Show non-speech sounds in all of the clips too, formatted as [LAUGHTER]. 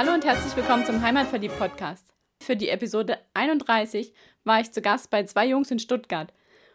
Hallo und herzlich willkommen zum Heimatverliebt Podcast. Für die Episode 31 war ich zu Gast bei zwei Jungs in Stuttgart.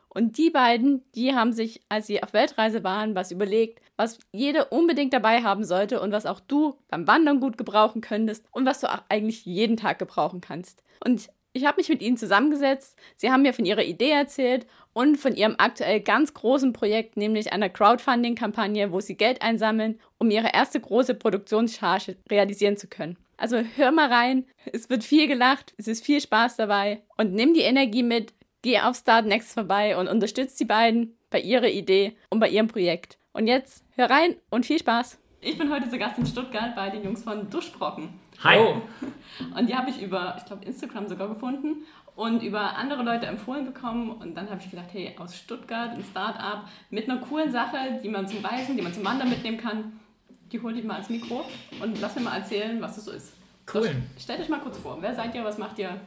Und die beiden, die haben sich, als sie auf Weltreise waren, was überlegt, was jede unbedingt dabei haben sollte und was auch du beim Wandern gut gebrauchen könntest und was du auch eigentlich jeden Tag gebrauchen kannst. Und ich habe mich mit ihnen zusammengesetzt. Sie haben mir von ihrer Idee erzählt und von ihrem aktuell ganz großen Projekt, nämlich einer Crowdfunding-Kampagne, wo sie Geld einsammeln, um ihre erste große Produktionscharge realisieren zu können. Also hör mal rein, es wird viel gelacht, es ist viel Spaß dabei und nimm die Energie mit, geh auf Start Next vorbei und unterstützt die beiden bei ihrer Idee und bei ihrem Projekt. Und jetzt hör rein und viel Spaß. Ich bin heute zu Gast in Stuttgart bei den Jungs von Duschbrocken. Hi. Oh. Und die habe ich über, ich glaube, Instagram sogar gefunden und über andere Leute empfohlen bekommen. Und dann habe ich gedacht, hey, aus Stuttgart ein Start-up mit einer coolen Sache, die man zum Reisen, die man zum Wandern mitnehmen kann, die hole ich mal ans Mikro und lass mir mal erzählen, was das so ist. Cool. So, stellt euch mal kurz vor, wer seid ihr, was macht ihr?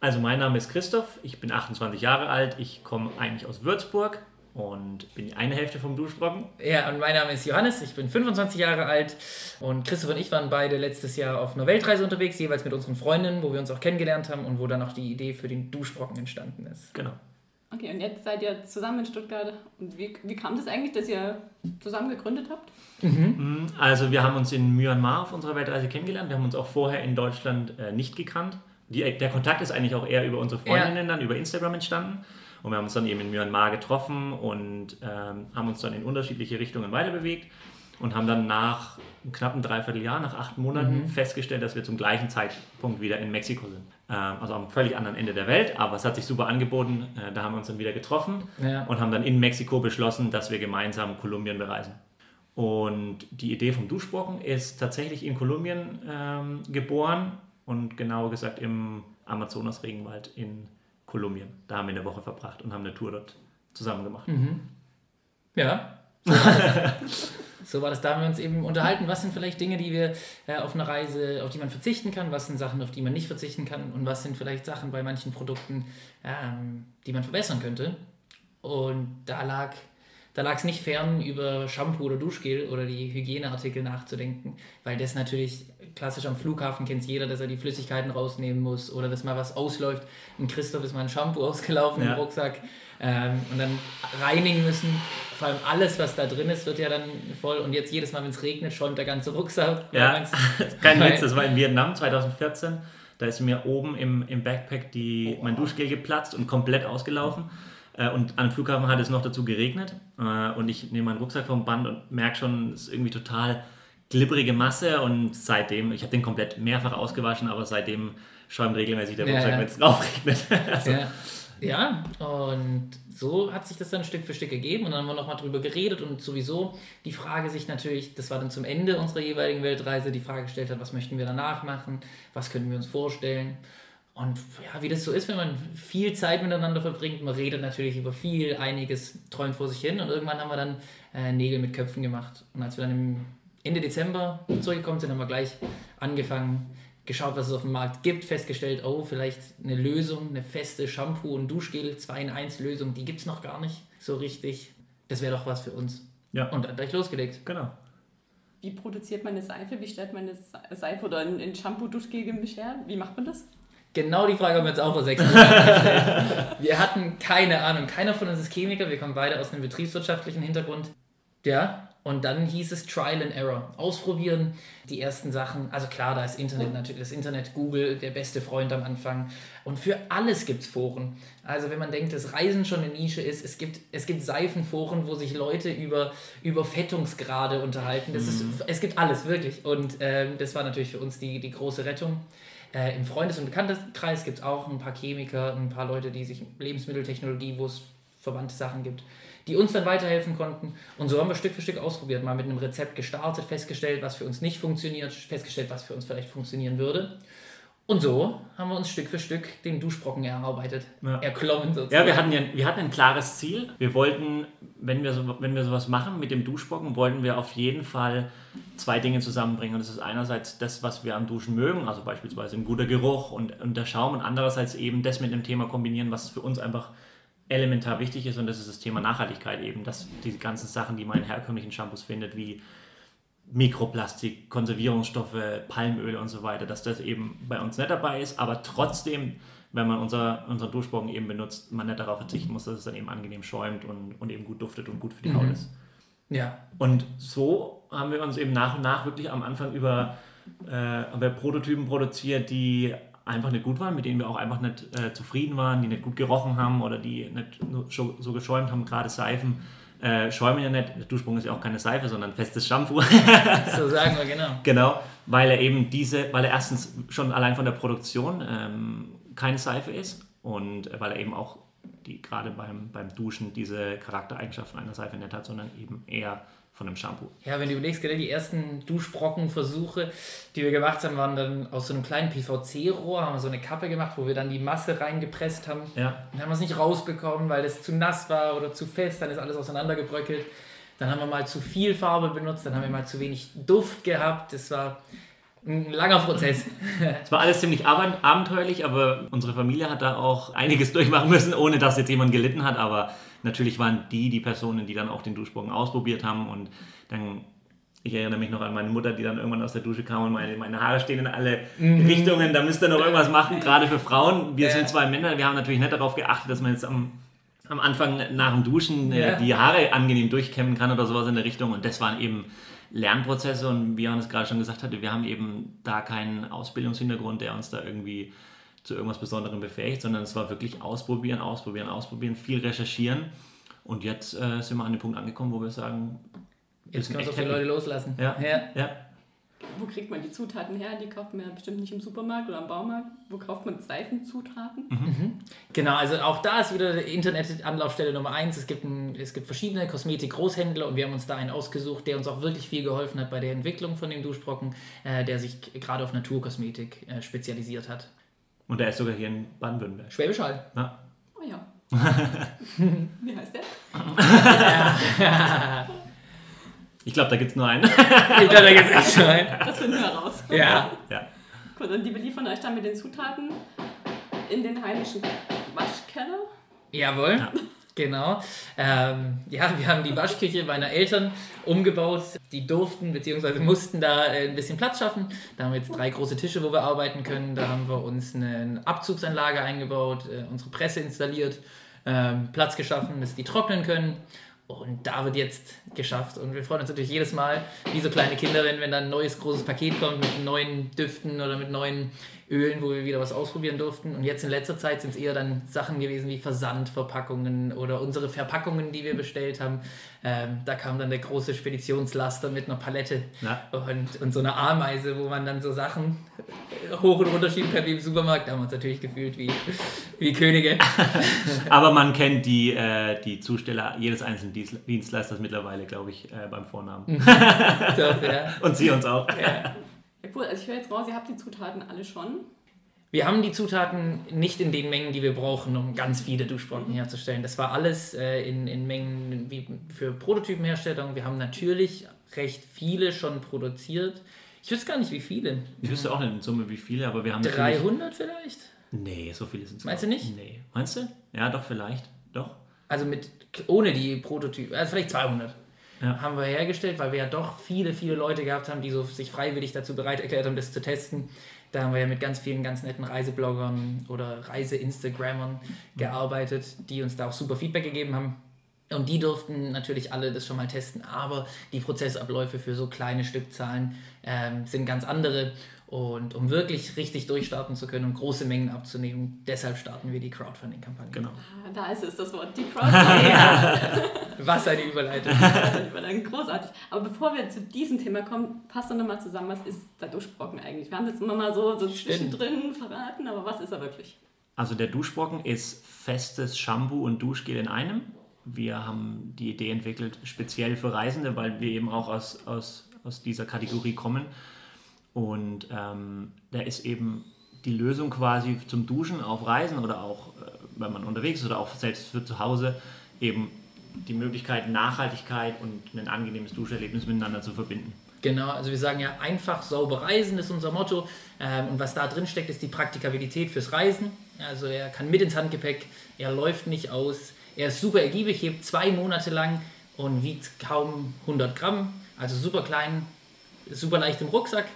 Also mein Name ist Christoph, ich bin 28 Jahre alt, ich komme eigentlich aus Würzburg und bin die eine Hälfte vom Duschbrocken. Ja, und mein Name ist Johannes, ich bin 25 Jahre alt und Christoph und ich waren beide letztes Jahr auf einer Weltreise unterwegs, jeweils mit unseren Freundinnen, wo wir uns auch kennengelernt haben und wo dann auch die Idee für den Duschbrocken entstanden ist. Genau. Okay, und jetzt seid ihr zusammen in Stuttgart. Und wie, wie kam das eigentlich, dass ihr zusammen gegründet habt? Mhm. Also wir haben uns in Myanmar auf unserer Weltreise kennengelernt. Wir haben uns auch vorher in Deutschland äh, nicht gekannt. Die, der Kontakt ist eigentlich auch eher über unsere Freundinnen ja. dann, über Instagram entstanden. Und wir haben uns dann eben in Myanmar getroffen und ähm, haben uns dann in unterschiedliche Richtungen weiterbewegt und haben dann nach einem knappen Dreivierteljahr, nach acht Monaten, mhm. festgestellt, dass wir zum gleichen Zeitpunkt wieder in Mexiko sind. Ähm, also am völlig anderen Ende der Welt, aber es hat sich super angeboten. Äh, da haben wir uns dann wieder getroffen ja. und haben dann in Mexiko beschlossen, dass wir gemeinsam Kolumbien bereisen. Und die Idee vom Duschbrocken ist tatsächlich in Kolumbien ähm, geboren und genauer gesagt im Amazonas-Regenwald in Kolumbien. Da haben wir eine Woche verbracht und haben eine Tour dort zusammen gemacht. Mhm. Ja. [LAUGHS] So war das, da haben wir uns eben unterhalten, was sind vielleicht Dinge, die wir äh, auf einer Reise, auf die man verzichten kann, was sind Sachen, auf die man nicht verzichten kann und was sind vielleicht Sachen bei manchen Produkten, ähm, die man verbessern könnte. Und da lag da lag es nicht fern, über Shampoo oder Duschgel oder die Hygieneartikel nachzudenken, weil das natürlich klassisch am Flughafen kennt jeder, dass er die Flüssigkeiten rausnehmen muss oder dass mal was ausläuft. Und Christoph ist mal ein Shampoo ausgelaufen ja. im Rucksack ähm, und dann reinigen müssen. Vor allem alles, was da drin ist, wird ja dann voll. Und jetzt jedes Mal, wenn es regnet, schäumt der ganze Rucksack. Ja, [LAUGHS] kein Witz, das war in Vietnam 2014. Da ist mir oben im, im Backpack die, oh. mein Duschgel geplatzt und komplett ausgelaufen. Äh, und am Flughafen hat es noch dazu geregnet. Äh, und ich nehme meinen Rucksack vom Band und merke schon, es ist irgendwie total glibberige Masse. Und seitdem, ich habe den komplett mehrfach ausgewaschen, aber seitdem schäumt regelmäßig der Rucksack, ja, ja. wenn es drauf regnet. [LAUGHS] also, ja. Ja, und so hat sich das dann Stück für Stück gegeben und dann haben wir nochmal drüber geredet und sowieso die Frage sich natürlich, das war dann zum Ende unserer jeweiligen Weltreise, die Frage gestellt hat, was möchten wir danach machen, was können wir uns vorstellen. Und ja, wie das so ist, wenn man viel Zeit miteinander verbringt, man redet natürlich über viel, einiges träumt vor sich hin und irgendwann haben wir dann äh, Nägel mit Köpfen gemacht. Und als wir dann im Ende Dezember zurückgekommen sind, haben wir gleich angefangen, geschaut, was es auf dem Markt gibt, festgestellt, oh, vielleicht eine Lösung, eine feste Shampoo- und Duschgel 2 in 1 Lösung, die gibt es noch gar nicht so richtig. Das wäre doch was für uns. Ja. Und dann gleich losgelegt. Genau. Wie produziert man eine Seife? Wie stellt man eine Seife oder ein Shampoo-Duschgel-Gemisch her? Wie macht man das? Genau die Frage haben wir uns auch vor sechs Monaten [LAUGHS] gestellt. Wir hatten keine Ahnung. Keiner von uns ist Chemiker. Wir kommen beide aus einem betriebswirtschaftlichen Hintergrund. Ja, und dann hieß es Trial and Error. Ausprobieren, die ersten Sachen. Also klar, da ist Internet natürlich, das Internet, Google, der beste Freund am Anfang. Und für alles gibt es Foren. Also wenn man denkt, dass Reisen schon eine Nische ist, es gibt, es gibt Seifenforen, wo sich Leute über, über Fettungsgrade unterhalten. Das mhm. ist, es gibt alles, wirklich. Und ähm, das war natürlich für uns die, die große Rettung. Äh, Im Freundes- und Bekanntenkreis gibt es auch ein paar Chemiker, ein paar Leute, die sich Lebensmitteltechnologie, wo es verwandte Sachen gibt, die uns dann weiterhelfen konnten. Und so haben wir Stück für Stück ausprobiert, mal mit einem Rezept gestartet, festgestellt, was für uns nicht funktioniert, festgestellt, was für uns vielleicht funktionieren würde. Und so haben wir uns Stück für Stück den Duschbrocken erarbeitet, ja. erklommen sozusagen. Ja, wir hatten, ja, wir hatten ein klares Ziel. Wir wollten, wenn wir, so, wenn wir sowas machen mit dem Duschbrocken, wollten wir auf jeden Fall zwei Dinge zusammenbringen. Und das ist einerseits das, was wir am Duschen mögen, also beispielsweise ein guter Geruch und, und der Schaum, und andererseits eben das mit einem Thema kombinieren, was für uns einfach elementar wichtig ist und das ist das Thema Nachhaltigkeit eben, dass diese ganzen Sachen, die man in herkömmlichen Shampoos findet, wie Mikroplastik, Konservierungsstoffe, Palmöle und so weiter, dass das eben bei uns nicht dabei ist, aber trotzdem, wenn man unser, unseren Duschbrocken eben benutzt, man nicht darauf verzichten muss, dass es dann eben angenehm schäumt und, und eben gut duftet und gut für die Haut ist. Ja. Und so haben wir uns eben nach und nach wirklich am Anfang über äh, wir Prototypen produziert, die einfach nicht gut waren, mit denen wir auch einfach nicht äh, zufrieden waren, die nicht gut gerochen haben oder die nicht so, so geschäumt haben, gerade Seifen. Äh, schäumen ja nicht, der Duschsprung ist ja auch keine Seife, sondern festes Shampoo. [LAUGHS] so sagen wir, genau. Genau, weil er eben diese, weil er erstens schon allein von der Produktion ähm, keine Seife ist und weil er eben auch die gerade beim, beim Duschen diese Charaktereigenschaften einer Seife nicht hat, sondern eben eher von einem Shampoo. Ja, wenn du überlegst, die ersten Duschbrockenversuche, die wir gemacht haben, waren dann aus so einem kleinen PVC-Rohr, haben wir so eine Kappe gemacht, wo wir dann die Masse reingepresst haben. Ja. Dann haben wir es nicht rausbekommen, weil es zu nass war oder zu fest, dann ist alles auseinandergebröckelt. Dann haben wir mal zu viel Farbe benutzt, dann haben wir mal zu wenig Duft gehabt. Das war ein langer Prozess. Es war alles ziemlich abenteuerlich, aber unsere Familie hat da auch einiges durchmachen müssen, ohne dass jetzt jemand gelitten hat. Aber natürlich waren die die Personen, die dann auch den Duschbogen ausprobiert haben und dann ich erinnere mich noch an meine Mutter, die dann irgendwann aus der Dusche kam und meine, meine Haare stehen in alle mhm. Richtungen, da müsst ihr noch irgendwas machen, gerade für Frauen. Wir ja. sind zwei Männer, wir haben natürlich nicht darauf geachtet, dass man jetzt am, am Anfang nach dem Duschen äh, ja. die Haare angenehm durchkämmen kann oder sowas in der Richtung. Und das waren eben Lernprozesse und wie Johannes gerade schon gesagt hatte, wir haben eben da keinen Ausbildungshintergrund, der uns da irgendwie zu irgendwas Besonderem befähigt, sondern es war wirklich ausprobieren, ausprobieren, ausprobieren, viel recherchieren. Und jetzt äh, sind wir an dem Punkt angekommen, wo wir sagen, jetzt können wir so viele Leute loslassen. Ja. ja. ja. Wo kriegt man die Zutaten her? Die kauft man ja bestimmt nicht im Supermarkt oder im Baumarkt. Wo kauft man Seifenzutaten? Mhm. mhm. Genau, also auch da ist wieder die Internet-Anlaufstelle Nummer eins. Es gibt, ein, es gibt verschiedene Kosmetik-Großhändler und wir haben uns da einen ausgesucht, der uns auch wirklich viel geholfen hat bei der Entwicklung von dem Duschbrocken, äh, der sich gerade auf Naturkosmetik äh, spezialisiert hat. Und der ist sogar hier in Baden-Württemberg. Schwäbisch Hall. Ja. Oh ja. [LAUGHS] Wie heißt der? [LAUGHS] ich glaube, da gibt es nur einen. [LAUGHS] ich glaube, da gibt es echt nur einen. Das finden wir raus. Ja. ja. Gut, und die beliefern euch dann mit den Zutaten in den heimischen Waschkeller? Jawohl. Ja. Genau. Ähm, ja, wir haben die Waschküche meiner Eltern umgebaut. Die durften bzw. mussten da äh, ein bisschen Platz schaffen. Da haben wir jetzt drei große Tische, wo wir arbeiten können. Da haben wir uns eine Abzugsanlage eingebaut, äh, unsere Presse installiert, ähm, Platz geschaffen, dass die trocknen können. Und da wird jetzt geschafft. Und wir freuen uns natürlich jedes Mal, wie so kleine Kinder, wenn, wenn dann ein neues großes Paket kommt mit neuen Düften oder mit neuen Ölen, wo wir wieder was ausprobieren durften. Und jetzt in letzter Zeit sind es eher dann Sachen gewesen wie Versandverpackungen oder unsere Verpackungen, die wir bestellt haben. Ähm, da kam dann der große Speditionslaster mit einer Palette und, und so einer Ameise, wo man dann so Sachen hoch und runter schieben kann wie im Supermarkt. Da haben wir uns natürlich gefühlt wie, wie Könige. [LAUGHS] Aber man kennt die, äh, die Zusteller jedes einzelnen Dienstleisters mittlerweile, glaube ich, äh, beim Vornamen. Doch, ja. [LAUGHS] Und sie uns auch. Ja. Ja, cool. Also ich höre jetzt raus, ihr habt die Zutaten alle schon. Wir haben die Zutaten nicht in den Mengen, die wir brauchen, um ganz viele Duschbrocken mhm. herzustellen. Das war alles äh, in, in Mengen wie für Prototypenherstellung. Wir haben natürlich recht viele schon produziert. Ich wüsste gar nicht, wie viele. Ich wüsste auch nicht in Summe, wie viele, aber wir haben 300 vielleicht? Nee, so viele sind es Meinst du nicht? Nee. Meinst du? Ja, doch, vielleicht. Doch. Also mit ohne die Prototypen, also vielleicht 200 ja. haben wir hergestellt, weil wir ja doch viele, viele Leute gehabt haben, die so sich freiwillig dazu bereit erklärt haben, das zu testen. Da haben wir ja mit ganz vielen ganz netten Reisebloggern oder Reise-Instagrammern gearbeitet, die uns da auch super Feedback gegeben haben. Und die durften natürlich alle das schon mal testen, aber die Prozessabläufe für so kleine Stückzahlen ähm, sind ganz andere. Und um wirklich richtig durchstarten zu können und große Mengen abzunehmen, deshalb starten wir die Crowdfunding-Kampagne. Genau. Ah, da ist es, das Wort, die [LAUGHS] Crowdfunding. ja. Was eine Überleitung. [LAUGHS] Was eine Überleitung, großartig. Aber bevor wir zu diesem Thema kommen, fasst doch nochmal zusammen, was ist der Duschbrocken eigentlich? Wir haben das immer mal so, so zwischendrin verraten, aber was ist er wirklich? Also der Duschbrocken ist festes Shampoo und Duschgel in einem. Wir haben die Idee entwickelt, speziell für Reisende, weil wir eben auch aus, aus, aus dieser Kategorie kommen und ähm, da ist eben die Lösung quasi zum Duschen auf Reisen oder auch, äh, wenn man unterwegs ist oder auch selbst für zu Hause, eben die Möglichkeit, Nachhaltigkeit und ein angenehmes Duscherlebnis miteinander zu verbinden. Genau, also wir sagen ja einfach sauber reisen ist unser Motto. Ähm, und was da drin steckt, ist die Praktikabilität fürs Reisen. Also er kann mit ins Handgepäck, er läuft nicht aus, er ist super ergiebig, hebt zwei Monate lang und wiegt kaum 100 Gramm, also super klein, super leicht im Rucksack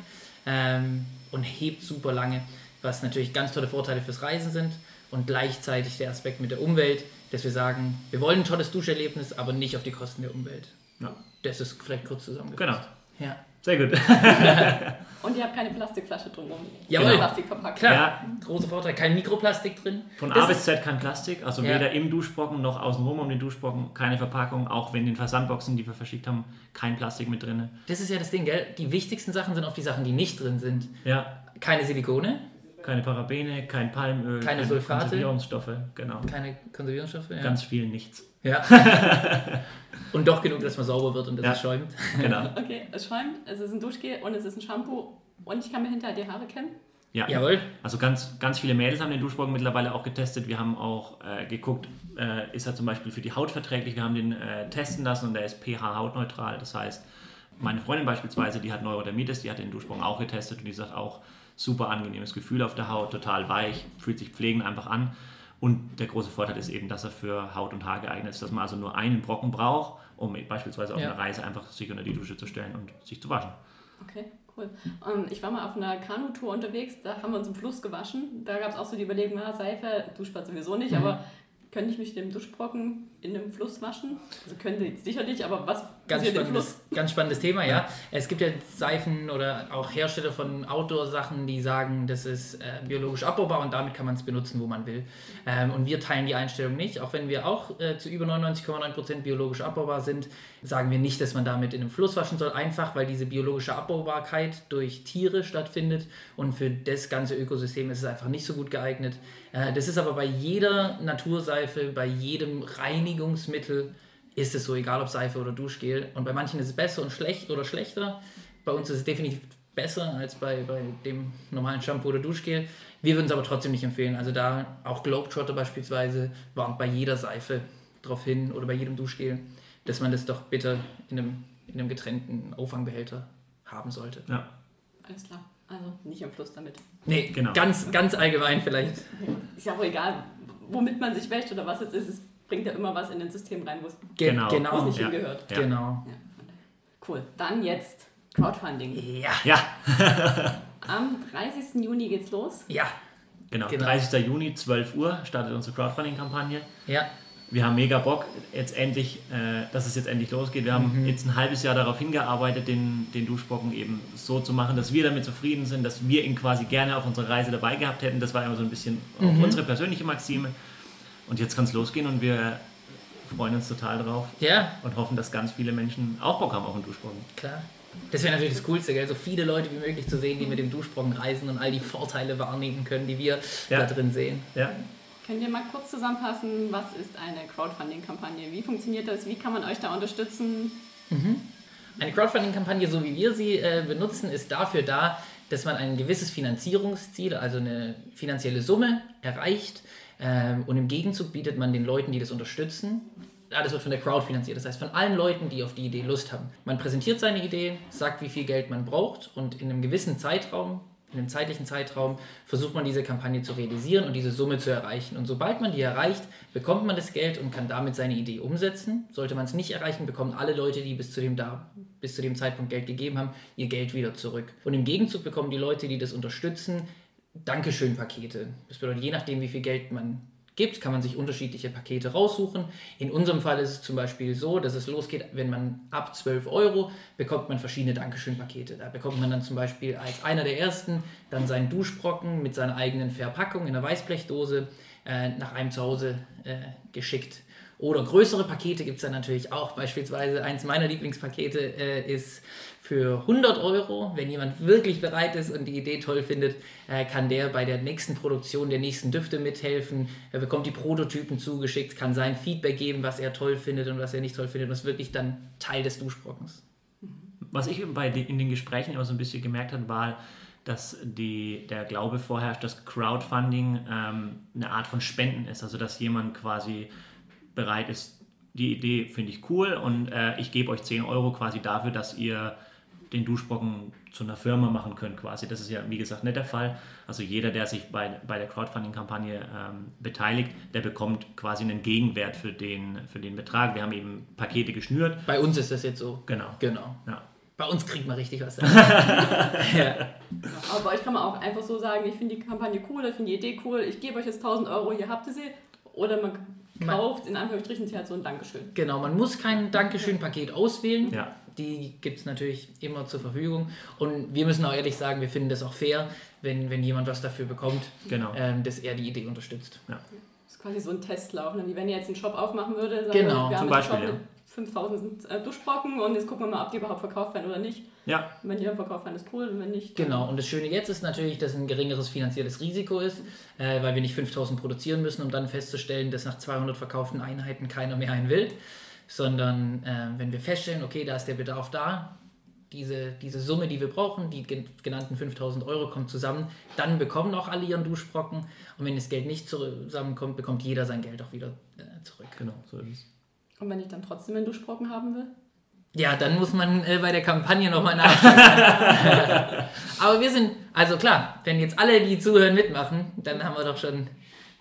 ähm, und hebt super lange, was natürlich ganz tolle Vorteile fürs Reisen sind und gleichzeitig der Aspekt mit der Umwelt, dass wir sagen, wir wollen ein tolles Duscherlebnis, aber nicht auf die Kosten der Umwelt. Ja. Das ist vielleicht kurz zusammengefasst. Genau. Ja. Sehr gut. [LAUGHS] Und ihr habt keine Plastikflasche drumherum. Jawohl. Keine Plastikverpackung. Klar, Ja. großer Vorteil. Kein Mikroplastik drin. Von Das A bis Z kein Plastik, also Ja. weder im Duschbrocken noch außenrum um den Duschbrocken, keine Verpackung, auch wenn in den Versandboxen, die wir verschickt haben, kein Plastik mit drin. Das ist ja das Ding, gell? Die wichtigsten Sachen sind oft die Sachen, die nicht drin sind. Ja, Keine Silikone, keine Parabene, kein Palmöl, Keine Sulfate. Konservierungsstoffe, genau. keine Konservierungsstoffe. Ja. Ganz viel nichts. Ja. [LAUGHS] und doch genug, dass man sauber wird und dass Ja. es schäumt. Genau. [LAUGHS] Okay, es schäumt, es ist ein Duschgel und es ist ein Shampoo und ich kann mir hinterher die Haare kämmen. Ja. Jawohl. Also ganz, ganz viele Mädels haben den Duschbrocken mittlerweile auch getestet. Wir haben auch äh, geguckt, äh, ist er zum Beispiel für die Haut verträglich. Wir haben den äh, testen lassen und der ist pH-hautneutral. Das heißt, meine Freundin beispielsweise, die hat Neurodermitis, die hat den Duschbrocken auch getestet und die sagt auch, super angenehmes Gefühl auf der Haut, total weich, fühlt sich pflegend einfach an. Und der große Vorteil ist eben, dass er für Haut und Haar geeignet ist, dass man also nur einen Brocken braucht, um beispielsweise auf Ja. einer Reise einfach sich unter die Dusche zu stellen und sich zu waschen. Okay, cool. Ähm, ich war mal auf einer Kanutour unterwegs, da haben wir uns im Fluss gewaschen. Da gab es auch so die Überlegung, na, Seife, Duschbad sowieso nicht, Mhm. aber könnte ich mich dem Duschbrocken in dem Fluss waschen? Also könnte jetzt sicher nicht, aber was Ganz spannendes, ganz spannendes Thema, ja. Es gibt ja Seifen oder auch Hersteller von Outdoor-Sachen, die sagen, das ist äh, biologisch abbaubar und damit kann man es benutzen, wo man will. Ähm, und wir teilen die Einstellung nicht. Auch wenn wir auch äh, zu über 99,9% biologisch abbaubar sind, sagen wir nicht, dass man damit in einem Fluss waschen soll, einfach weil diese biologische Abbaubarkeit durch Tiere stattfindet und für das ganze Ökosystem ist es einfach nicht so gut geeignet. Äh, das ist aber bei jeder Naturseife, bei jedem Reinigungsmittel ist es so, egal ob Seife oder Duschgel. Und bei manchen ist es besser und schlecht oder schlechter. Bei uns ist es definitiv besser als bei, bei dem normalen Shampoo oder Duschgel. Wir würden es aber trotzdem nicht empfehlen. Also da auch Globetrotter beispielsweise warnt bei jeder Seife darauf hin oder bei jedem Duschgel, dass man das doch bitte in einem, in einem getrennten Auffangbehälter haben sollte. Ja. Alles klar. Also nicht im Fluss damit. Nee, Genau. ganz, ganz allgemein vielleicht. Ist ja auch egal, womit man sich wäscht oder was es ist. Es bringt ja immer was in ein System rein, wo es Ge Genau. genau. nicht Ja. hingehört. Ja. Genau. Ja, cool. Dann jetzt Crowdfunding. Ja, Ja, [LAUGHS] Am 30. Juni geht's los. ja, genau. Genau. 30. Juni, 12 Uhr startet unsere Crowdfunding-Kampagne. ja. Wir haben mega Bock, jetzt endlich, äh, dass es jetzt endlich losgeht. Wir haben Mhm. jetzt ein halbes Jahr darauf hingearbeitet, den, den Duschbrocken eben so zu machen, dass wir damit zufrieden sind, dass wir ihn quasi gerne auf unserer Reise dabei gehabt hätten. Das war immer so ein bisschen Mhm. unsere persönliche Maxime. Und jetzt kann es losgehen und wir freuen uns total drauf Ja, und hoffen, dass ganz viele Menschen auch Bock haben auf einen Duschbrocken. Klar. Das wäre natürlich das Coolste, gell? So viele Leute wie möglich zu sehen, die mit dem Duschbrocken reisen und all die Vorteile wahrnehmen können, die wir Ja. da drin sehen. Ja, Könnt ihr mal kurz zusammenfassen, was ist eine Crowdfunding-Kampagne? Wie funktioniert das? Wie kann man euch da unterstützen? Eine Crowdfunding-Kampagne, so wie wir sie äh, benutzen, ist dafür da, dass man ein gewisses Finanzierungsziel, also eine finanzielle Summe, erreicht. Ähm, und im Gegenzug bietet man den Leuten, die das unterstützen, alles wird von der Crowd finanziert, das heißt von allen Leuten, die auf die Idee Lust haben. Man präsentiert seine Idee, sagt, wie viel Geld man braucht und in einem gewissen Zeitraum, in einem zeitlichen Zeitraum, versucht man diese Kampagne zu realisieren und diese Summe zu erreichen. Und sobald man die erreicht, bekommt man das Geld und kann damit seine Idee umsetzen. Sollte man es nicht erreichen, bekommen alle Leute, die bis zu dem, da, bis zu dem Zeitpunkt Geld gegeben haben, ihr Geld wieder zurück. Und im Gegenzug bekommen die Leute, die das unterstützen, Dankeschön-Pakete. Das bedeutet, je nachdem, wie viel Geld man gibt, kann man sich unterschiedliche Pakete raussuchen. In unserem Fall ist es zum Beispiel so, dass es losgeht, wenn man ab 12 Euro bekommt man verschiedene Dankeschön-Pakete. Da bekommt man dann zum Beispiel als einer der ersten dann seinen Duschbrocken mit seiner eigenen Verpackung in einer Weißblechdose äh, nach einem zu Hause äh, geschickt. Oder größere Pakete gibt es dann natürlich auch. Beispielsweise eins meiner Lieblingspakete äh, ist für 100 Euro. Wenn jemand wirklich bereit ist und die Idee toll findet, äh, kann der bei der nächsten Produktion der nächsten Düfte mithelfen. Er bekommt die Prototypen zugeschickt, kann sein Feedback geben, was er toll findet und was er nicht toll findet. Und ist wirklich dann Teil des Duschbrockens. Was ich bei den, in den Gesprächen immer so ein bisschen gemerkt habe, war, dass die, der Glaube vorherrscht, dass Crowdfunding ähm, eine Art von Spenden ist. Also dass jemand quasi bereit ist, die Idee finde ich cool und äh, ich gebe euch 10 Euro quasi dafür, dass ihr den Duschbrocken zu einer Firma machen könnt quasi. Das ist ja, wie gesagt, nicht der Fall. Also jeder, der sich bei, bei der Crowdfunding-Kampagne ähm, beteiligt, der bekommt quasi einen Gegenwert für den, für den Betrag. Wir haben eben Pakete geschnürt. Bei uns ist das jetzt so. Genau. Genau. Ja. Bei uns kriegt man richtig was. [LAUGHS] ja. Aber bei euch kann man auch einfach so sagen, ich finde die Kampagne cool, ich finde die Idee cool, ich gebe euch jetzt 1000 Euro, hier habt ihr sie. Oder man kauft in Anführungsstrichen sie halt so ein Dankeschön. Genau, man muss kein Dankeschön-Paket auswählen. Ja. Die gibt es natürlich immer zur Verfügung. Und wir müssen auch ehrlich sagen, wir finden das auch fair, wenn, wenn jemand was dafür bekommt, Genau. ähm, dass er die Idee unterstützt. Das ist quasi so ein Testlauf. Ne? Wie wenn ihr jetzt einen Shop aufmachen würde, sagen Genau, zum Beispiel, Shop mit 5000 äh, Duschbrocken und jetzt gucken wir mal, ob die überhaupt verkauft werden oder nicht. Ja, Und wenn die dann verkauft werden, ist cool und wenn nicht. Genau, und das Schöne jetzt ist natürlich, dass ein geringeres finanzielles Risiko ist, äh, weil wir nicht 5000 produzieren müssen, um dann festzustellen, dass nach 200 verkauften Einheiten keiner mehr einen will, sondern äh, wenn wir feststellen, okay, da ist der Bedarf da, diese, diese Summe, die wir brauchen, die gen- genannten 5000 Euro kommt zusammen, dann bekommen auch alle ihren Duschbrocken und wenn das Geld nicht zusammenkommt, bekommt jeder sein Geld auch wieder äh, zurück. genau, so ist es. Und wenn ich dann trotzdem einen Duschbrocken haben will? Ja, dann muss man äh, bei der Kampagne nochmal nachschauen. [LAUGHS] Aber wir sind, also klar, wenn jetzt alle, die zuhören, mitmachen, dann haben wir doch schon,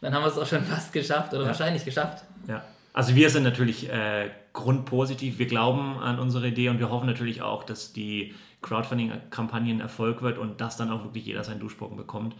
dann haben wir es auch schon fast geschafft oder Ja. wahrscheinlich geschafft. Ja. Also wir sind natürlich äh, grundpositiv. Wir glauben an unsere Idee und wir hoffen natürlich auch, dass die Crowdfunding-Kampagne ein Erfolg wird und dass dann auch wirklich jeder seinen Duschbrocken bekommt.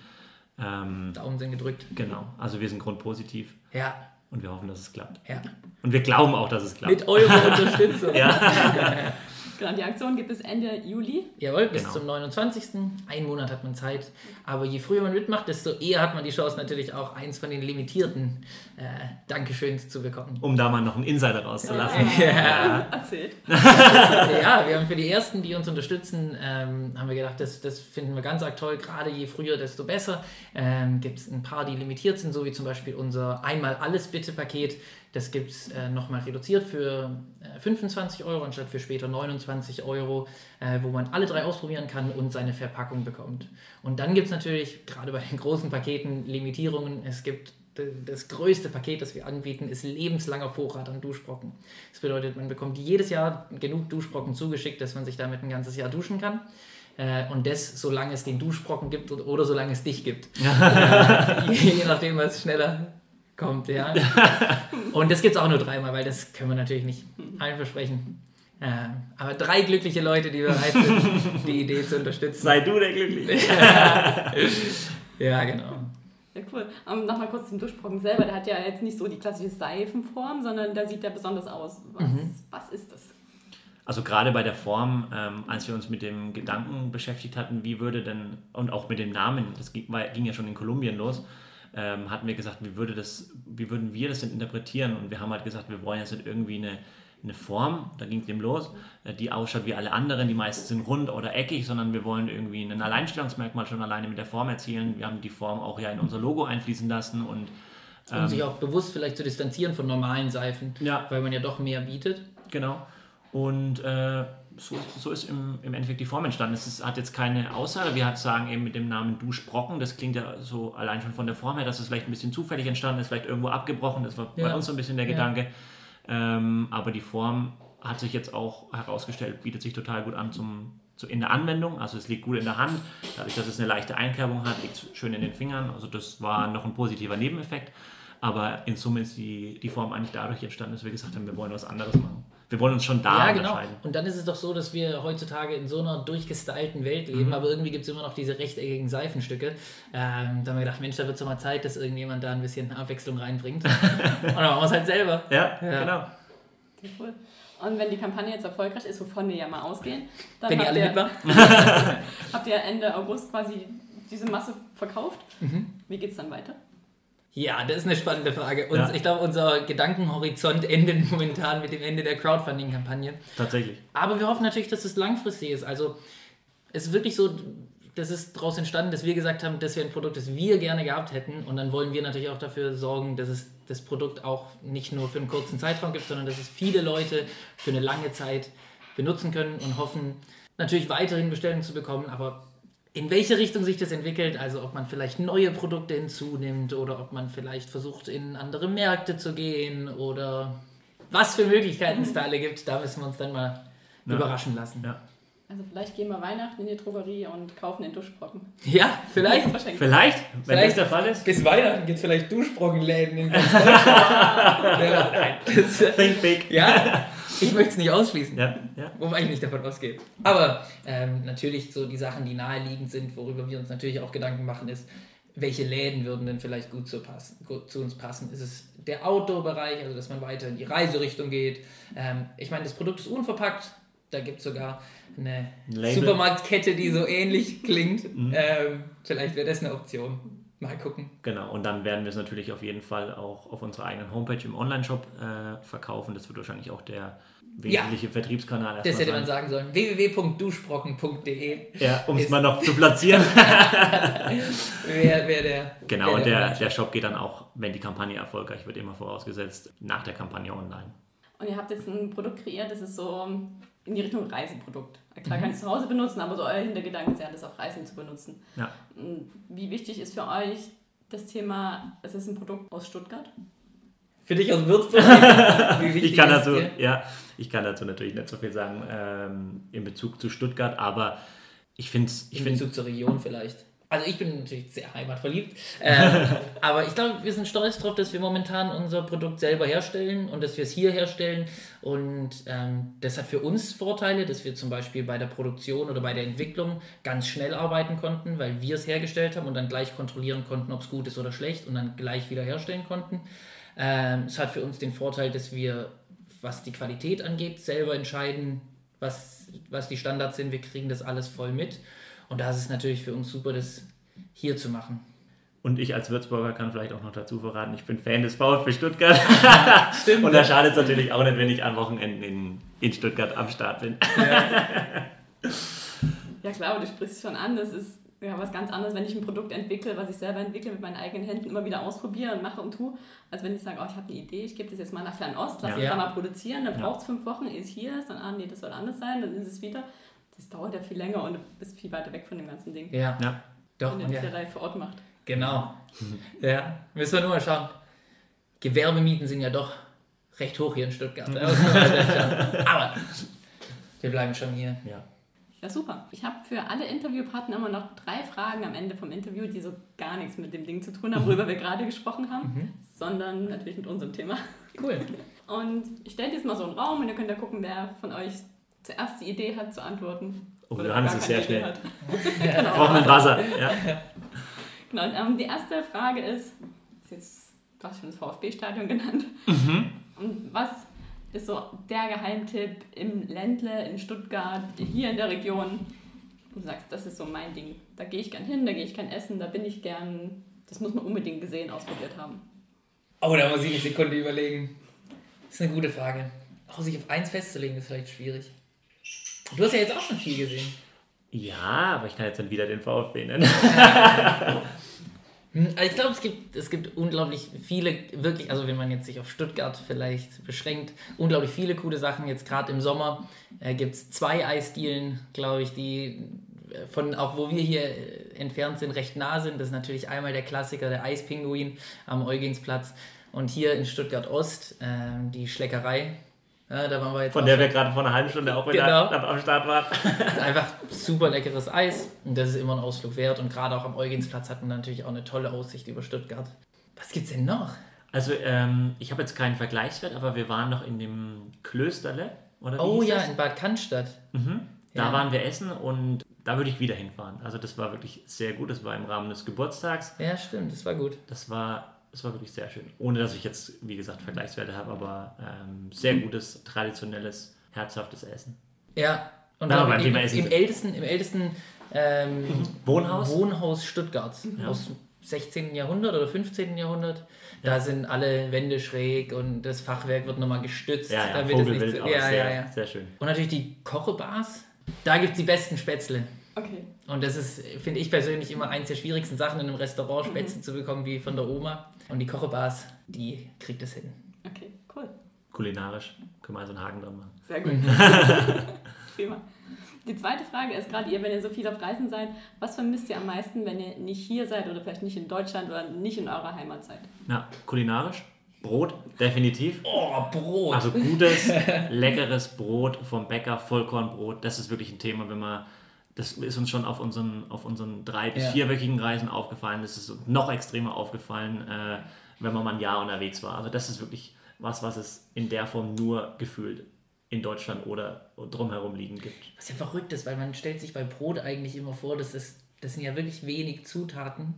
Ähm, Daumen sind gedrückt. genau. Also wir sind grundpositiv Ja, und wir hoffen, dass es klappt. ja. Und wir glauben auch, dass es klappt. Mit eurer Unterstützung. [LAUGHS] ja. [LAUGHS] Genau, die Aktion gibt es Ende Juli. Jawohl, bis Genau. zum 29. Ein Monat hat man Zeit. Aber je früher man mitmacht, desto eher hat man die Chance natürlich auch eins von den limitierten äh, Dankeschöns zu bekommen. Um da mal noch einen Insider rauszulassen. Ja. Erzählt. [LAUGHS] ja, wir haben für die ersten, die uns unterstützen, ähm, haben wir gedacht, das, das finden wir ganz arg toll. Gerade je früher, desto besser. Ähm, gibt es ein paar, die limitiert sind, so wie zum Beispiel unser Einmal alles bitte Paket. Das gibt es äh, nochmal reduziert für äh, 25 Euro anstatt für später 29 Euro, äh, wo man alle drei ausprobieren kann und seine Verpackung bekommt. Und dann gibt es natürlich, gerade bei den großen Paketen, Limitierungen. Es gibt das größte Paket, das wir anbieten, ist lebenslanger Vorrat an Duschbrocken. Das bedeutet, man bekommt jedes Jahr genug Duschbrocken zugeschickt, dass man sich damit ein ganzes Jahr duschen kann. Äh, und das, solange es den Duschbrocken gibt oder, solange es dich gibt. [LAUGHS] äh, je, [LAUGHS] je nachdem, was schneller kommt, ja. [LAUGHS] Und das gibt es auch nur dreimal, weil das können wir natürlich nicht allen versprechen. Äh, aber drei glückliche Leute, die bereit sind, [LAUGHS] die Idee zu unterstützen. Sei du der Glückliche. [LAUGHS] Ja, genau. Ja, cool. Um, Nochmal kurz zum Duschbrocken selber. Der hat ja jetzt nicht so die klassische Seifenform, sondern der sieht ja besonders aus. Was, was ist das? Also gerade bei der Form, ähm, als wir uns mit dem Gedanken beschäftigt hatten, wie würde denn, und auch mit dem Namen, das ging, war, ging ja schon in Kolumbien los, ähm, hatten wir gesagt, wie, würde das, wie würden wir das denn interpretieren? Und wir haben halt gesagt, wir wollen jetzt nicht irgendwie eine, eine Form, da ging es dem los, äh, die ausschaut wie alle anderen, die meisten sind rund oder eckig, sondern wir wollen irgendwie ein Alleinstellungsmerkmal schon alleine mit der Form erzielen. Wir haben die Form auch ja in unser Logo einfließen lassen und Um sich auch bewusst vielleicht zu distanzieren von normalen Seifen, Ja. weil man ja doch mehr bietet. Genau. Und äh, so, so ist im, im Endeffekt die Form entstanden. Es ist, hat jetzt keine Aussage. Wir sagen eben mit dem Namen Duschbrocken, das klingt ja so allein schon von der Form her, dass es vielleicht ein bisschen zufällig entstanden ist, vielleicht irgendwo abgebrochen. Das war bei Ja. uns so ein bisschen der Ja. Gedanke. Ähm, aber die Form hat sich jetzt auch herausgestellt, bietet sich total gut an zum, zu, in der Anwendung. Also es liegt gut in der Hand. Dadurch, dass es eine leichte Einkerbung hat, liegt es schön in den Fingern. Also das war noch ein positiver Nebeneffekt. Aber in Summe ist die, die Form eigentlich dadurch entstanden, dass wir gesagt haben, wir wollen was anderes machen. Wir wollen uns schon da ja, genau. unterscheiden. Und dann ist es doch so, dass wir heutzutage in so einer durchgestylten Welt Mhm. leben, aber irgendwie gibt es immer noch diese rechteckigen Seifenstücke. Ähm, da haben wir gedacht, Mensch, da wird es mal Zeit, dass irgendjemand da ein bisschen Abwechslung reinbringt. [LAUGHS] Und dann machen wir es halt selber. Ja, Ja. genau. Sehr cool. Und wenn die Kampagne jetzt erfolgreich ist, wovon wir ja mal ausgehen, dann Wenn ihr habt, alle ihr, [LAUGHS] habt ihr Ende August quasi diese Masse verkauft. Mhm. Wie geht es dann weiter? Ja, das ist eine spannende Frage. Und Ja. ich glaube, unser Gedankenhorizont endet momentan mit dem Ende der Crowdfunding-Kampagne. Tatsächlich. Aber wir hoffen natürlich, dass es langfristig ist. Also es ist wirklich so, das ist daraus entstanden, dass wir gesagt haben, das wäre ein Produkt, das wir gerne gehabt hätten. Und dann wollen wir natürlich auch dafür sorgen, dass es das Produkt auch nicht nur für einen kurzen Zeitraum gibt, sondern dass es viele Leute für eine lange Zeit benutzen können und hoffen, natürlich weiterhin Bestellungen zu bekommen. Aber in welche Richtung sich das entwickelt, also ob man vielleicht neue Produkte hinzunimmt oder ob man vielleicht versucht, in andere Märkte zu gehen oder was für Möglichkeiten es da alle gibt, da müssen wir uns dann mal Ja. überraschen lassen. Ja. Also vielleicht gehen wir Weihnachten in die Drogerie und kaufen den Duschbrocken. Ja, vielleicht. Vielleicht, wenn Vielleicht- das der Fall ist. Bis Weihnachten gibt es vielleicht Duschbrockenläden in ganz [LAUGHS] Deutschland. ja, nein. Das, Think big. ja, Ich möchte es nicht ausschließen. Ja, ja. Wobei ich nicht davon ausgehe. Aber ähm, natürlich so die Sachen, die naheliegend sind, worüber wir uns natürlich auch Gedanken machen, ist, welche Läden würden denn vielleicht gut zu, passen, gut zu uns passen? Ist es der Outdoor-Bereich, also dass man weiter in die Reiserichtung geht? Ähm, ich meine, das Produkt ist unverpackt. Da gibt es sogar eine Label. Supermarktkette, die so ähnlich klingt. Ähm, vielleicht wäre das eine Option. Mal gucken. Genau, und dann werden wir es natürlich auf jeden Fall auch auf unserer eigenen Homepage im Online-Shop äh, verkaufen. Das wird wahrscheinlich auch der wesentliche Vertriebskanal Das hätte man sein. sagen sollen. www.duschbrocken.de Ja, um es [LAUGHS] mal noch zu platzieren. [LAUGHS] wäre wär der. genau, wär und der, der Shop geht dann auch, wenn die Kampagne erfolgreich wird, immer vorausgesetzt, nach der Kampagne online. Und ihr habt jetzt ein Produkt kreiert, das ist so in die Richtung Reiseprodukt. Mhm. Klar kann ich es zu Hause benutzen, aber so euer Hintergedanke ist ja, das auf Reisen zu benutzen. Ja. Wie wichtig ist für euch das Thema, es ist ein Produkt aus Stuttgart? Für dich aus Würzburg? [LAUGHS] Wie wichtig Ich kann, dazu, dir? ja, ich kann dazu natürlich nicht so viel sagen ähm, in Bezug zu Stuttgart, aber ich finde es ich In find's, Bezug zur Region vielleicht. Also ich bin natürlich sehr heimatverliebt, ähm, [LAUGHS] aber ich glaube, wir sind stolz darauf, dass wir momentan unser Produkt selber herstellen und dass wir es hier herstellen und ähm, das hat für uns Vorteile, dass wir zum Beispiel bei der Produktion oder bei der Entwicklung ganz schnell arbeiten konnten, weil wir es hergestellt haben und dann gleich kontrollieren konnten, ob es gut ist oder schlecht und dann gleich wieder herstellen konnten. Ähm, es hat für uns den Vorteil, dass wir, was die Qualität angeht, selber entscheiden, was, was die Standards sind. Wir kriegen das alles voll mit. Und da ist es natürlich für uns super, das hier zu machen. und ich als Würzburger kann vielleicht auch noch dazu verraten, ich bin Fan des VfB Stuttgart. [LAUGHS] Und da schadet es natürlich auch nicht, wenn ich an Wochenenden in, in Stuttgart am Start bin. Ja [LAUGHS] klar, aber du sprichst es schon an, das ist ja was ganz anderes, wenn ich ein Produkt entwickle, was ich selber entwickle, mit meinen eigenen Händen immer wieder ausprobiere und mache und tue, als wenn ich sage, oh, ich habe eine Idee, ich gebe das jetzt mal nach Fernost, lass Ja. es Ja. da mal produzieren, dann Ja. braucht es fünf Wochen, ist hier, ist dann, ah nee, das soll anders sein, dann ist es wieder. Das dauert ja viel länger und du bist viel weiter weg von dem ganzen Ding. Ja, Ja. doch. Wenn Und ihr das ja, live vor Ort macht. genau. [LAUGHS] Ja, müssen wir nur mal schauen. Gewerbemieten sind ja doch recht hoch hier in Stuttgart. [LAUGHS] Aber wir bleiben schon hier. Ja. Ja, super. Ich habe für alle Interviewpartner immer noch drei Fragen am Ende vom Interview, die so gar nichts mit dem Ding zu tun haben, [LAUGHS] worüber wir gerade gesprochen haben, sondern natürlich mit unserem Thema. Cool. Und ich stelle jetzt mal so einen Raum und ihr könnt ja gucken, wer von euch zuerst die Idee hat zu antworten. Oh, Oder Johannes ist sehr Idee schnell. [LAUGHS] Genau. Braucht man Wasser. Ja. [LAUGHS] genau. Ähm, die erste Frage ist, ist jetzt, du hast schon das VfB-Stadion genannt. Mhm. Und was ist so der Geheimtipp im Ländle, in Stuttgart, hier in der Region, wo du sagst, das ist so mein Ding. Da gehe ich gern hin, da gehe ich gern essen, da bin ich gern, das muss man unbedingt gesehen, ausprobiert haben. Oh, da muss ich eine Sekunde überlegen. Das ist eine gute Frage. Auch sich auf eins festzulegen, ist vielleicht schwierig. Du hast ja jetzt auch schon viel gesehen. ja, aber ich kann jetzt dann wieder den VfB nennen. [LAUGHS] Hm, also Ich glaube, es gibt, es gibt unglaublich viele, wirklich, also wenn man jetzt sich auf Stuttgart vielleicht beschränkt, unglaublich viele coole Sachen. Jetzt gerade im Sommer äh, gibt es zwei Eisdielen, glaube ich, die äh, von auch wo wir hier äh, entfernt sind, recht nah sind. Das ist natürlich einmal der Klassiker, der Eispinguin am Eugensplatz. Und hier in Stuttgart Ost ähm, die Schleckerei. Ja, da waren wir jetzt Von der wir gerade vor einer halben Stunde auch wieder Genau. am- Start waren. [LAUGHS] Einfach super leckeres Eis und das ist immer ein Ausflug wert. Und gerade auch am Eugensplatz hat man natürlich auch eine tolle Aussicht über Stuttgart. Was gibt's denn noch? Also, ähm, ich habe jetzt keinen Vergleichswert, aber wir waren noch in dem Klösterle. Oder wie Oh ja, das? in Bad Cannstatt. Mhm. Da Ja. waren wir essen und da würde ich wieder hinfahren. Also, das war wirklich sehr gut. Das war im Rahmen des Geburtstags. Ja, stimmt, das war gut. Das war, das war wirklich sehr schön. Ohne dass ich jetzt, wie gesagt, Vergleichswerte habe, aber ähm, sehr gutes, traditionelles, herzhaftes Essen. Ja, und Ja, dann beim im, im, Essen. ältesten, im ältesten ähm, [LAUGHS] Wohnhaus? Wohnhaus Stuttgarts aus dem 16. Jahrhundert oder 15. Jahrhundert. Da sind alle Wände schräg und das Fachwerk wird nochmal gestützt. ja, ja, damit es nicht aber ja, sehr, ja, ja. sehr schön. Und natürlich die Kochebars. Da gibt es die besten Spätzle. Okay. Und das ist, finde ich persönlich, immer eins der schwierigsten Sachen in einem Restaurant, Spätzle zu bekommen, wie von der Oma. Und die Kochebars, die kriegt es hin. Okay, cool. Kulinarisch können wir also einen Haken dran machen. Sehr gut. [LAUGHS] Prima. Die zweite Frage ist gerade ihr, wenn ihr so viel auf Reisen seid, was vermisst ihr am meisten, wenn ihr nicht hier seid oder vielleicht nicht in Deutschland oder nicht in eurer Heimat seid? Ja, kulinarisch. Brot, definitiv. Oh, Brot! Also gutes, [LAUGHS] leckeres Brot vom Bäcker, Vollkornbrot, das ist wirklich ein Thema, wenn man, das ist uns schon auf unseren, auf unseren drei- bis Ja. vierwöchigen Reisen aufgefallen, das ist noch extremer aufgefallen, äh, wenn man mal ein Jahr unterwegs war. Also das ist wirklich was, was es in der Form nur gefühlt in Deutschland oder drumherum liegen gibt. Was ja verrückt ist, weil man stellt sich bei Brot eigentlich immer vor, dass das, das sind ja wirklich wenig Zutaten.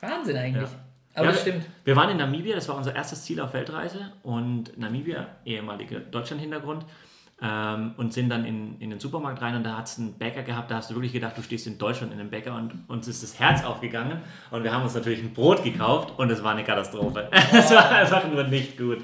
Wahnsinn eigentlich. Ja. Aber Ja, das stimmt. Wir waren in Namibia, das war unser erstes Ziel auf Weltreise und Namibia, ehemaliger Deutschland-Hintergrund, ähm, und sind dann in, in den Supermarkt rein und da hat es einen Bäcker gehabt, da hast du wirklich gedacht, du stehst in Deutschland in einem Bäcker und uns ist das Herz aufgegangen und wir haben uns natürlich ein Brot gekauft und es war eine Katastrophe. [LAUGHS] Es war einfach nur nicht gut.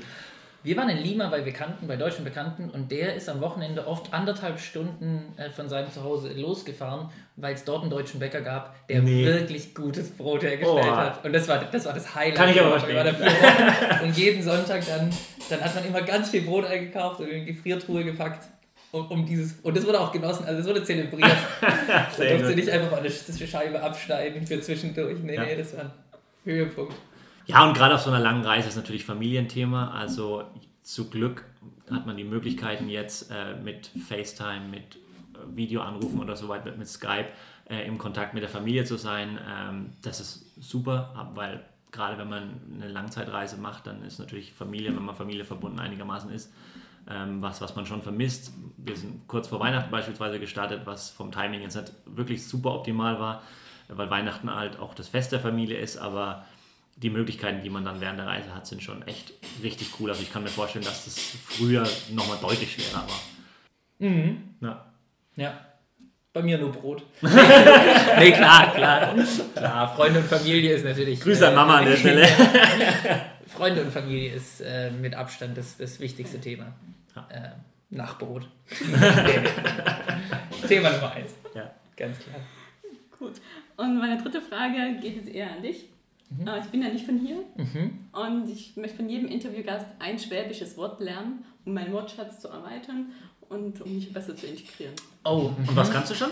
Wir waren in Lima bei Bekannten, bei deutschen Bekannten und der ist am Wochenende oft anderthalb Stunden äh, von seinem Zuhause losgefahren, weil es dort einen deutschen Bäcker gab, der Nee. wirklich gutes Brot hergestellt Oh. hat. Und das war das, war das Highlight. Kann ich aber Wochen. [LAUGHS] Und jeden Sonntag dann, dann hat man immer ganz viel Brot eingekauft und in die Gefriertruhe gepackt. Um, um dieses, und das wurde auch genossen, also es wurde zelebriert. [LAUGHS] Da durfte nicht einfach mal eine Sch- Scheibe abschneiden für zwischendurch. Nee, Ja. nee, das war ein Höhepunkt. Ja, und gerade auf so einer langen Reise ist natürlich Familienthema. Also zu Glück hat man die Möglichkeiten jetzt äh, mit FaceTime, mit äh, Videoanrufen oder so weiter, mit Skype äh, im Kontakt mit der Familie zu sein. Ähm, das ist super, weil gerade wenn man eine Langzeitreise macht, dann ist natürlich Familie, wenn man familieverbunden einigermaßen ist, ähm, was, was man schon vermisst. Wir sind kurz vor Weihnachten beispielsweise gestartet, was vom Timing jetzt nicht wirklich super optimal war, weil Weihnachten halt auch das Fest der Familie ist, aber die Möglichkeiten, die man dann während der Reise hat, sind schon echt richtig cool. Also ich kann mir vorstellen, dass das früher nochmal deutlich schwerer war. Mhm. Ja. Ja. Bei mir nur Brot. [LAUGHS] nee, klar, klar. Klar, Freunde und Familie ist natürlich. Grüße an Mama an der Stelle. [LAUGHS] Freunde und Familie ist äh, mit Abstand das, das wichtigste Thema. Äh, nach Brot. [LAUGHS] Thema Nummer eins. Ja. Ganz klar. Gut. Und meine dritte Frage geht jetzt eher an dich. Äh, Ich bin ja nicht von hier und ich möchte von jedem Interviewgast ein schwäbisches Wort lernen, um meinen Wortschatz zu erweitern und um mich besser zu integrieren. Oh, Und was kannst du schon?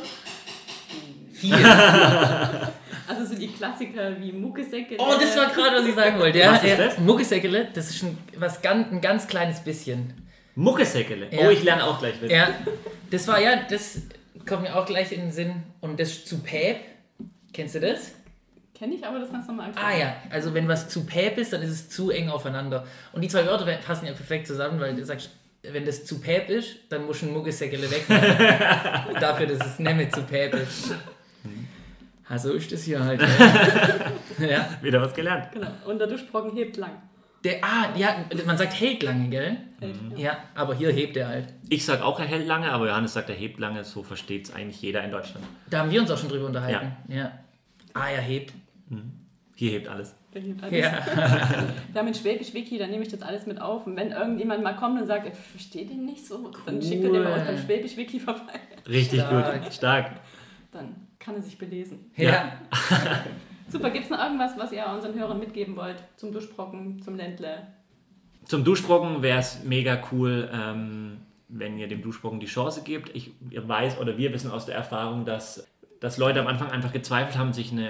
viel. [LAUGHS] Also so die Klassiker wie Muckesäcke. Oh, das war gerade, was ich sagen wollte. Ja, Was ist ja. das? Muckesäckele, das ist ein, was ganz, ein ganz kleines bisschen. Muckesäckele. Ja. Oh, ich lerne auch gleich mit. Ja, das war ja, das kommt mir auch gleich in den Sinn. Und das zu Päp, kennst du das? Kenne ich, aber das kannst du nochmal Ah ja, also wenn was zu Päp ist, dann ist es zu eng aufeinander. Und die zwei Wörter passen ja perfekt zusammen, weil du sagst, wenn das zu Päp ist, dann musst du ein Muggesäckele wegmachen. [LAUGHS] Dafür, dass es nicht mehr zu Päp ist. Ja, so ist das hier halt. [LAUGHS] ja. Wieder was gelernt. Genau. Und der Duschbrocken hebt lang. Der, ah, ja, man sagt hält lange, gell? Hält, ja. Ja, aber hier hebt er halt. Ich sag auch, er hält lange, aber Johannes sagt, er hebt lange. So versteht es eigentlich jeder in Deutschland. Da haben wir uns auch schon drüber unterhalten. Ja. Ah, er hebt. Hier hebt alles. Hebt alles. Ja. Wir haben in Schwäbisch Wiki, dann nehme ich das alles mit auf. Und wenn irgendjemand mal kommt und sagt, ich verstehe den nicht so, dann schickt er den bei uns beim Schwäbisch Wiki vorbei. Richtig Stark. gut. Stark. Dann kann er sich belesen. ja. [LAUGHS] Super, gibt es noch irgendwas, was ihr unseren Hörern mitgeben wollt? Zum Duschbrocken, zum Ländle? Zum Duschbrocken wäre es mega cool, ähm, wenn ihr dem Duschbrocken die Chance gebt. Ich ihr weiß oder wir wissen aus der Erfahrung, dass, dass Leute am Anfang einfach gezweifelt haben, sich eine,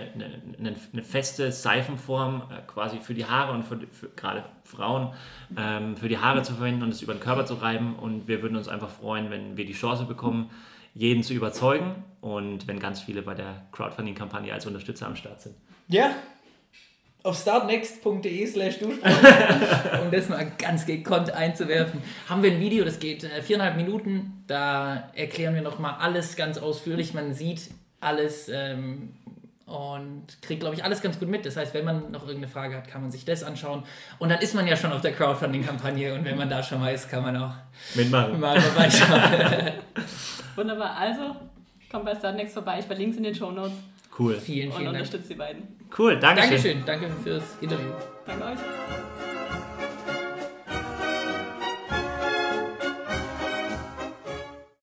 eine, eine, feste Seifenform äh, quasi für die Haare und für, für gerade Frauen ähm, für die Haare zu verwenden und es über den Körper zu reiben. Und wir würden uns einfach freuen, wenn wir die Chance bekommen, jeden zu überzeugen und wenn ganz viele bei der Crowdfunding-Kampagne als Unterstützer am Start sind. Ja. Auf startnext.de slash [LAUGHS] [LAUGHS] um das mal ganz gekonnt einzuwerfen, haben wir ein Video, das geht äh, viereinhalb Minuten. Da erklären wir nochmal alles ganz ausführlich. Man sieht alles ähm, und kriegt, glaube ich, alles ganz gut mit. Das heißt, wenn man noch irgendeine Frage hat, kann man sich das anschauen. Und dann ist man ja schon auf der Crowdfunding-Kampagne und wenn man da schon mal ist, kann man auch Mitmachen. mal vorbeischauen. [LAUGHS] Wunderbar, also kommt bei Startnext vorbei, ich verlinke es in den Show Notes Cool. vielen, und vielen Dank. unterstützt die beiden. Cool, Dankeschön. Dankeschön, danke fürs Interview. Danke euch.